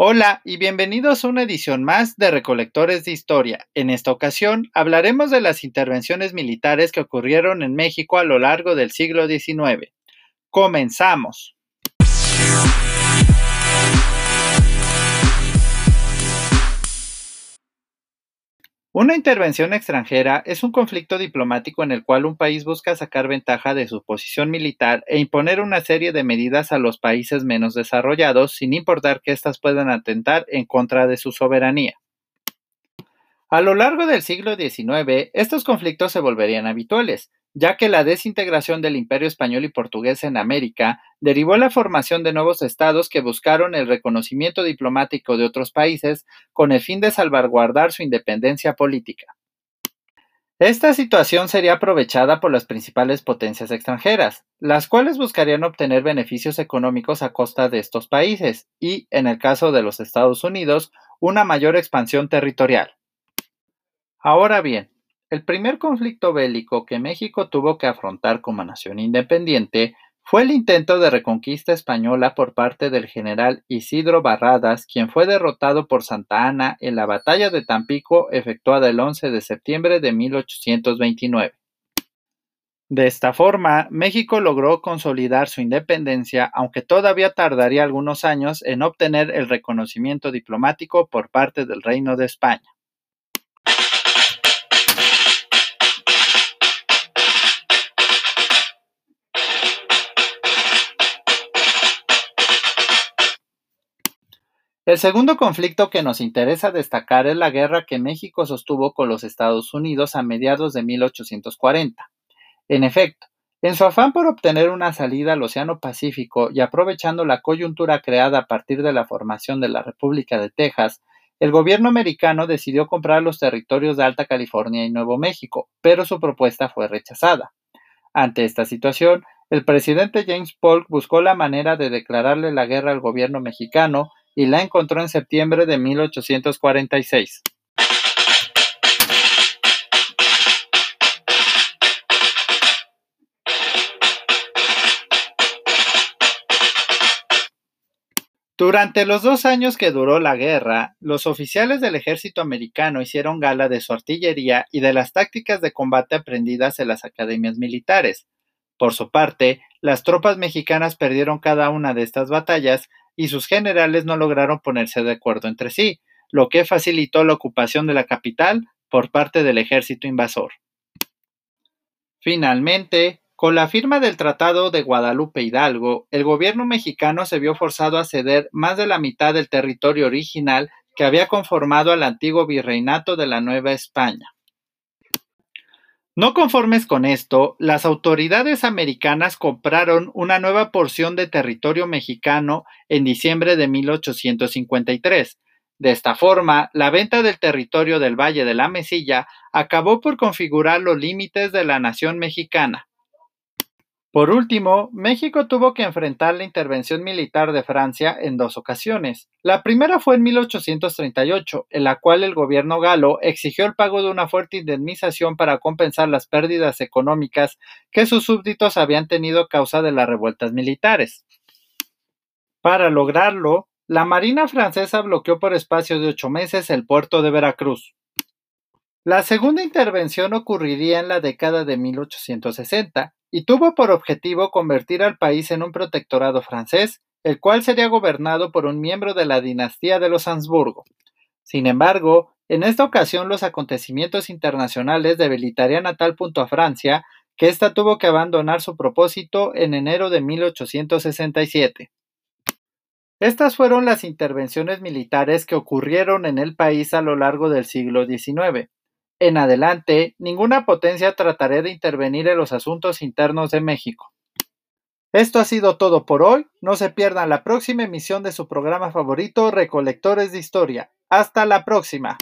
Hola y bienvenidos a una edición más de Recolectores de Historia. En esta ocasión hablaremos de las intervenciones militares que ocurrieron en México a lo largo del siglo XIX. Comenzamos. Una intervención extranjera es un conflicto diplomático en el cual un país busca sacar ventaja de su posición militar e imponer una serie de medidas a los países menos desarrollados sin importar que éstas puedan atentar en contra de su soberanía. A lo largo del siglo XIX, estos conflictos se volverían habituales, ya que la desintegración del imperio español y portugués en América derivó la formación de nuevos estados que buscaron el reconocimiento diplomático de otros países con el fin de salvaguardar su independencia política. Esta situación sería aprovechada por las principales potencias extranjeras, las cuales buscarían obtener beneficios económicos a costa de estos países y, en el caso de los Estados Unidos, una mayor expansión territorial. Ahora bien, el primer conflicto bélico que México tuvo que afrontar como nación independiente fue el intento de reconquista española por parte del general Isidro Barradas, quien fue derrotado por Santa Ana en la batalla de Tampico efectuada el 11 de septiembre de 1829. De esta forma, México logró consolidar su independencia, aunque todavía tardaría algunos años en obtener el reconocimiento diplomático por parte del Reino de España. El segundo conflicto que nos interesa destacar es la guerra que México sostuvo con los Estados Unidos a mediados de 1840. En efecto, en su afán por obtener una salida al Océano Pacífico y aprovechando la coyuntura creada a partir de la formación de la República de Texas, el gobierno americano decidió comprar los territorios de Alta California y Nuevo México, pero su propuesta fue rechazada. Ante esta situación, el presidente James Polk buscó la manera de declararle la guerra al gobierno mexicano y la encontró en septiembre de 1846. Durante los dos años que duró la guerra, los oficiales del ejército americano hicieron gala de su artillería y de las tácticas de combate aprendidas en las academias militares. Por su parte, las tropas mexicanas perdieron cada una de estas batallas y sus generales no lograron ponerse de acuerdo entre sí, lo que facilitó la ocupación de la capital por parte del ejército invasor. Finalmente, con la firma del Tratado de Guadalupe Hidalgo, el gobierno mexicano se vio forzado a ceder más de la mitad del territorio original que había conformado al antiguo virreinato de la Nueva España. No conformes con esto, las autoridades americanas compraron una nueva porción de territorio mexicano en diciembre de 1853. De esta forma, la venta del territorio del Valle de la Mesilla acabó por configurar los límites de la nación mexicana. Por último, México tuvo que enfrentar la intervención militar de Francia en dos ocasiones. La primera fue en 1838, en la cual el gobierno galo exigió el pago de una fuerte indemnización para compensar las pérdidas económicas que sus súbditos habían tenido a causa de las revueltas militares. Para lograrlo, la Marina francesa bloqueó por espacio de ocho meses el puerto de Veracruz. La segunda intervención ocurriría en la década de 1860 y tuvo por objetivo convertir al país en un protectorado francés, el cual sería gobernado por un miembro de la dinastía de los Habsburgo. Sin embargo, en esta ocasión los acontecimientos internacionales debilitarían a tal punto a Francia que ésta tuvo que abandonar su propósito en enero de 1867. Estas fueron las intervenciones militares que ocurrieron en el país a lo largo del siglo XIX. En adelante, ninguna potencia tratará de intervenir en los asuntos internos de México. Esto ha sido todo por hoy. No se pierdan la próxima emisión de su programa favorito, Recolectores de Historia. Hasta la próxima.